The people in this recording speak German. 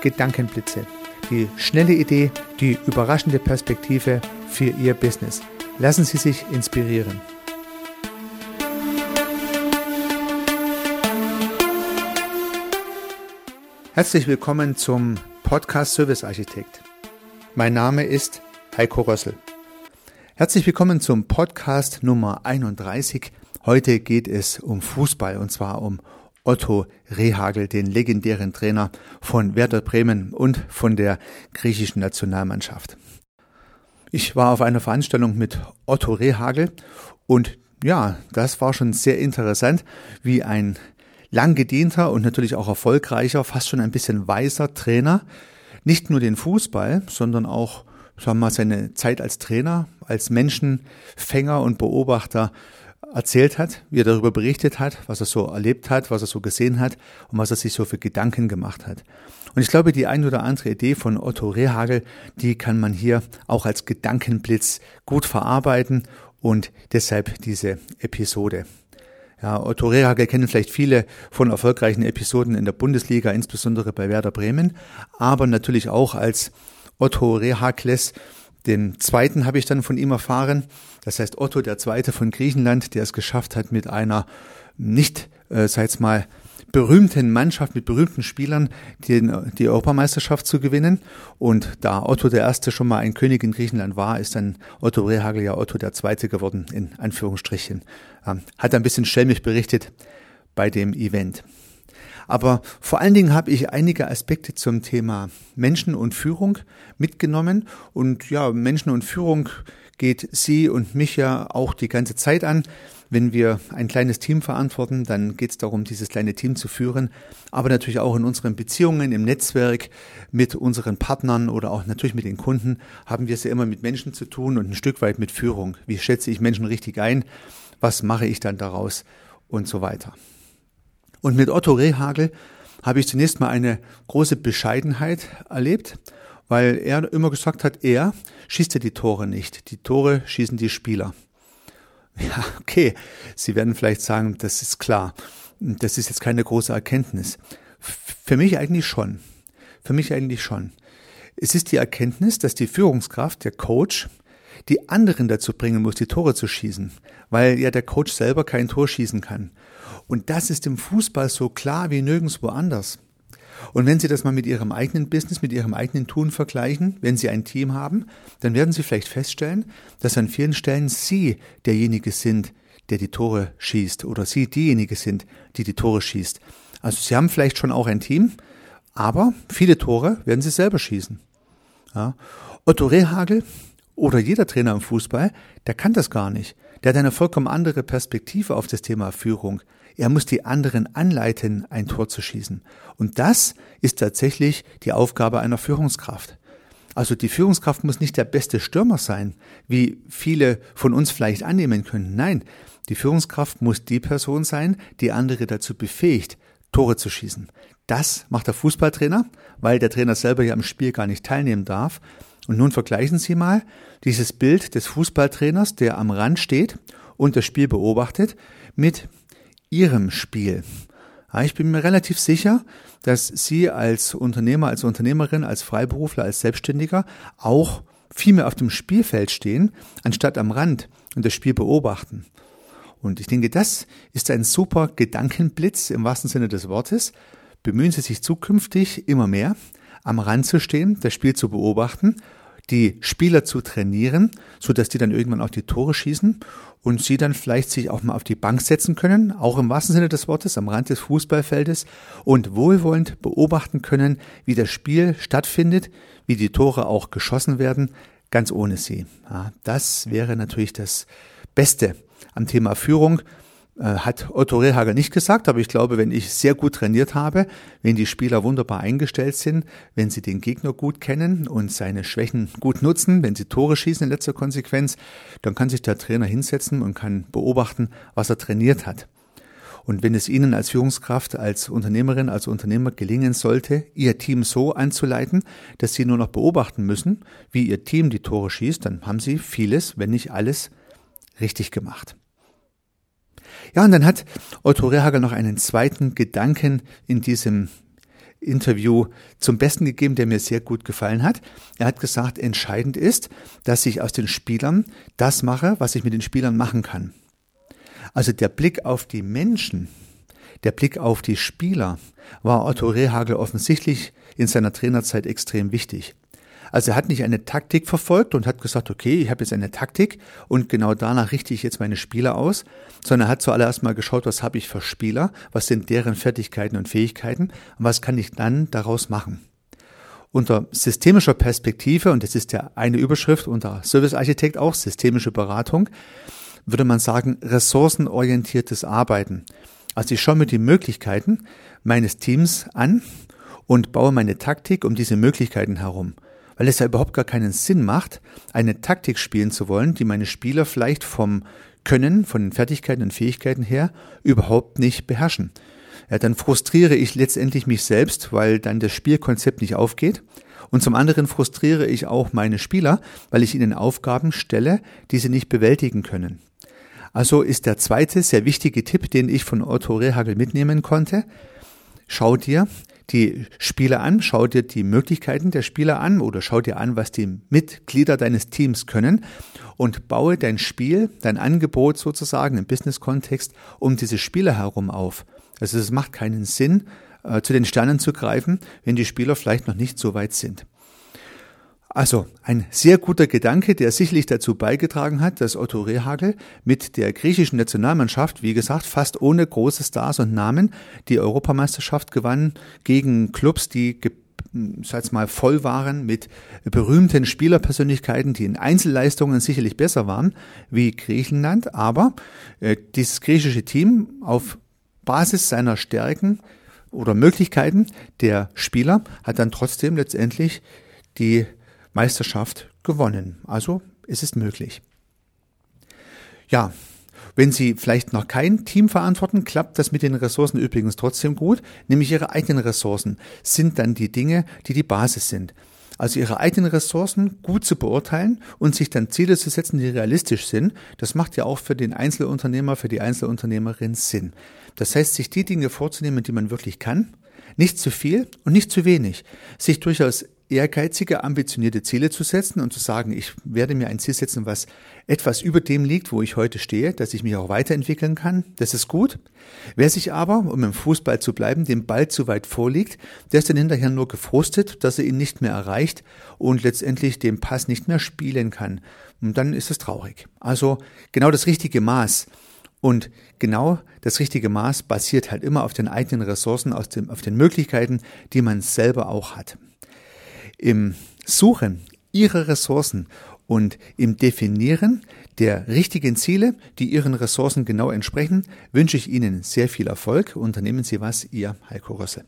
Gedankenblitze. Die schnelle Idee, die überraschende Perspektive für Ihr Business. Lassen Sie sich inspirieren. Herzlich willkommen zum Podcast Service Architekt. Mein Name ist Heiko Rössel. Herzlich willkommen zum Podcast Nummer 31. Heute geht es um Fußball und zwar um Otto Rehagel, den legendären Trainer von Werder Bremen und von der griechischen Nationalmannschaft. Ich war auf einer Veranstaltung mit Otto Rehagel und ja, das war schon sehr interessant, wie ein lang gedienter und natürlich auch erfolgreicher, fast schon ein bisschen weiser Trainer nicht nur den Fußball, sondern auch sagen wir mal, seine Zeit als Trainer, als Menschenfänger und Beobachter erzählt hat, wie er darüber berichtet hat, was er so erlebt hat, was er so gesehen hat und was er sich so für Gedanken gemacht hat. Und ich glaube, die ein oder andere Idee von Otto Rehagel, die kann man hier auch als Gedankenblitz gut verarbeiten und deshalb diese Episode. Ja, Otto Rehagel kennen vielleicht viele von erfolgreichen Episoden in der Bundesliga, insbesondere bei Werder Bremen, aber natürlich auch als Otto Rehakles den zweiten habe ich dann von ihm erfahren. Das heißt Otto, der zweite von Griechenland, der es geschafft hat, mit einer nicht, äh, sag mal, berühmten Mannschaft mit berühmten Spielern die, die Europameisterschaft zu gewinnen. Und da Otto der Erste schon mal ein König in Griechenland war, ist dann Otto Rehagel ja Otto der Zweite geworden, in Anführungsstrichen. Ähm, hat ein bisschen schelmig berichtet bei dem Event. Aber vor allen Dingen habe ich einige Aspekte zum Thema Menschen und Führung mitgenommen. Und ja, Menschen und Führung geht Sie und mich ja auch die ganze Zeit an. Wenn wir ein kleines Team verantworten, dann geht es darum, dieses kleine Team zu führen, aber natürlich auch in unseren Beziehungen, im Netzwerk, mit unseren Partnern oder auch natürlich mit den Kunden, haben wir es ja immer mit Menschen zu tun und ein Stück weit mit Führung. Wie schätze ich Menschen richtig ein? Was mache ich dann daraus? Und so weiter. Und mit Otto Rehagel habe ich zunächst mal eine große Bescheidenheit erlebt, weil er immer gesagt hat, er schießt ja die Tore nicht. Die Tore schießen die Spieler. Ja, okay. Sie werden vielleicht sagen, das ist klar. Das ist jetzt keine große Erkenntnis. Für mich eigentlich schon. Für mich eigentlich schon. Es ist die Erkenntnis, dass die Führungskraft, der Coach, die anderen dazu bringen muss, die Tore zu schießen, weil ja der Coach selber kein Tor schießen kann. Und das ist im Fußball so klar wie nirgendwo anders. Und wenn Sie das mal mit Ihrem eigenen Business, mit Ihrem eigenen Tun vergleichen, wenn Sie ein Team haben, dann werden Sie vielleicht feststellen, dass an vielen Stellen Sie derjenige sind, der die Tore schießt oder Sie diejenige sind, die die Tore schießt. Also Sie haben vielleicht schon auch ein Team, aber viele Tore werden Sie selber schießen. Ja. Otto Rehagel oder jeder Trainer im Fußball, der kann das gar nicht. Der hat eine vollkommen andere Perspektive auf das Thema Führung. Er muss die anderen anleiten, ein Tor zu schießen. Und das ist tatsächlich die Aufgabe einer Führungskraft. Also die Führungskraft muss nicht der beste Stürmer sein, wie viele von uns vielleicht annehmen können. Nein, die Führungskraft muss die Person sein, die andere dazu befähigt, Tore zu schießen. Das macht der Fußballtrainer, weil der Trainer selber ja im Spiel gar nicht teilnehmen darf. Und nun vergleichen Sie mal dieses Bild des Fußballtrainers, der am Rand steht und das Spiel beobachtet, mit Ihrem Spiel. Ja, ich bin mir relativ sicher, dass Sie als Unternehmer, als Unternehmerin, als Freiberufler, als Selbstständiger auch viel mehr auf dem Spielfeld stehen, anstatt am Rand und das Spiel beobachten. Und ich denke, das ist ein super Gedankenblitz im wahrsten Sinne des Wortes. Bemühen Sie sich zukünftig immer mehr, am Rand zu stehen, das Spiel zu beobachten die Spieler zu trainieren, so dass die dann irgendwann auch die Tore schießen und sie dann vielleicht sich auch mal auf die Bank setzen können, auch im wahrsten Sinne des Wortes, am Rand des Fußballfeldes und wohlwollend beobachten können, wie das Spiel stattfindet, wie die Tore auch geschossen werden, ganz ohne sie. Ja, das wäre natürlich das Beste am Thema Führung. Äh, hat Otto Rehhager nicht gesagt, aber ich glaube, wenn ich sehr gut trainiert habe, wenn die Spieler wunderbar eingestellt sind, wenn sie den Gegner gut kennen und seine Schwächen gut nutzen, wenn sie Tore schießen in letzter Konsequenz, dann kann sich der Trainer hinsetzen und kann beobachten, was er trainiert hat. Und wenn es Ihnen als Führungskraft, als Unternehmerin, als Unternehmer gelingen sollte, Ihr Team so anzuleiten, dass Sie nur noch beobachten müssen, wie Ihr Team die Tore schießt, dann haben Sie vieles, wenn nicht alles, richtig gemacht. Ja, und dann hat Otto Rehagel noch einen zweiten Gedanken in diesem Interview zum Besten gegeben, der mir sehr gut gefallen hat. Er hat gesagt, entscheidend ist, dass ich aus den Spielern das mache, was ich mit den Spielern machen kann. Also der Blick auf die Menschen, der Blick auf die Spieler war Otto Rehagel offensichtlich in seiner Trainerzeit extrem wichtig. Also er hat nicht eine Taktik verfolgt und hat gesagt, okay, ich habe jetzt eine Taktik und genau danach richte ich jetzt meine Spieler aus, sondern er hat zuallererst mal geschaut, was habe ich für Spieler, was sind deren Fertigkeiten und Fähigkeiten und was kann ich dann daraus machen. Unter systemischer Perspektive, und das ist ja eine Überschrift unter Service Architekt auch, systemische Beratung, würde man sagen, ressourcenorientiertes Arbeiten. Also ich schaue mir die Möglichkeiten meines Teams an und baue meine Taktik um diese Möglichkeiten herum weil es ja überhaupt gar keinen Sinn macht, eine Taktik spielen zu wollen, die meine Spieler vielleicht vom Können, von den Fertigkeiten und Fähigkeiten her überhaupt nicht beherrschen. Ja, dann frustriere ich letztendlich mich selbst, weil dann das Spielkonzept nicht aufgeht. Und zum anderen frustriere ich auch meine Spieler, weil ich ihnen Aufgaben stelle, die sie nicht bewältigen können. Also ist der zweite sehr wichtige Tipp, den ich von Otto Rehagel mitnehmen konnte. Schau dir die Spieler an, schau dir die Möglichkeiten der Spieler an oder schau dir an, was die Mitglieder deines Teams können und baue dein Spiel, dein Angebot sozusagen im Business-Kontext um diese Spieler herum auf. Also es macht keinen Sinn, äh, zu den Sternen zu greifen, wenn die Spieler vielleicht noch nicht so weit sind. Also ein sehr guter Gedanke, der sicherlich dazu beigetragen hat, dass Otto Rehagel mit der griechischen Nationalmannschaft, wie gesagt, fast ohne große Stars und Namen die Europameisterschaft gewann gegen Clubs, die sag mal voll waren mit berühmten Spielerpersönlichkeiten, die in Einzelleistungen sicherlich besser waren wie Griechenland, aber äh, dieses griechische Team auf Basis seiner Stärken oder Möglichkeiten der Spieler hat dann trotzdem letztendlich die Meisterschaft gewonnen. Also es ist möglich. Ja, wenn Sie vielleicht noch kein Team verantworten, klappt das mit den Ressourcen übrigens trotzdem gut, nämlich Ihre eigenen Ressourcen sind dann die Dinge, die die Basis sind. Also Ihre eigenen Ressourcen gut zu beurteilen und sich dann Ziele zu setzen, die realistisch sind, das macht ja auch für den Einzelunternehmer, für die Einzelunternehmerin Sinn. Das heißt, sich die Dinge vorzunehmen, die man wirklich kann, nicht zu viel und nicht zu wenig, sich durchaus ehrgeizige, ambitionierte Ziele zu setzen und zu sagen, ich werde mir ein Ziel setzen, was etwas über dem liegt, wo ich heute stehe, dass ich mich auch weiterentwickeln kann. Das ist gut. Wer sich aber, um im Fußball zu bleiben, dem Ball zu weit vorliegt, der ist dann hinterher nur gefrustet, dass er ihn nicht mehr erreicht und letztendlich den Pass nicht mehr spielen kann. Und dann ist es traurig. Also genau das richtige Maß. Und genau das richtige Maß basiert halt immer auf den eigenen Ressourcen, auf den Möglichkeiten, die man selber auch hat. Im Suchen Ihrer Ressourcen und im Definieren der richtigen Ziele, die Ihren Ressourcen genau entsprechen, wünsche ich Ihnen sehr viel Erfolg. Unternehmen Sie was, Ihr Heiko Rössel.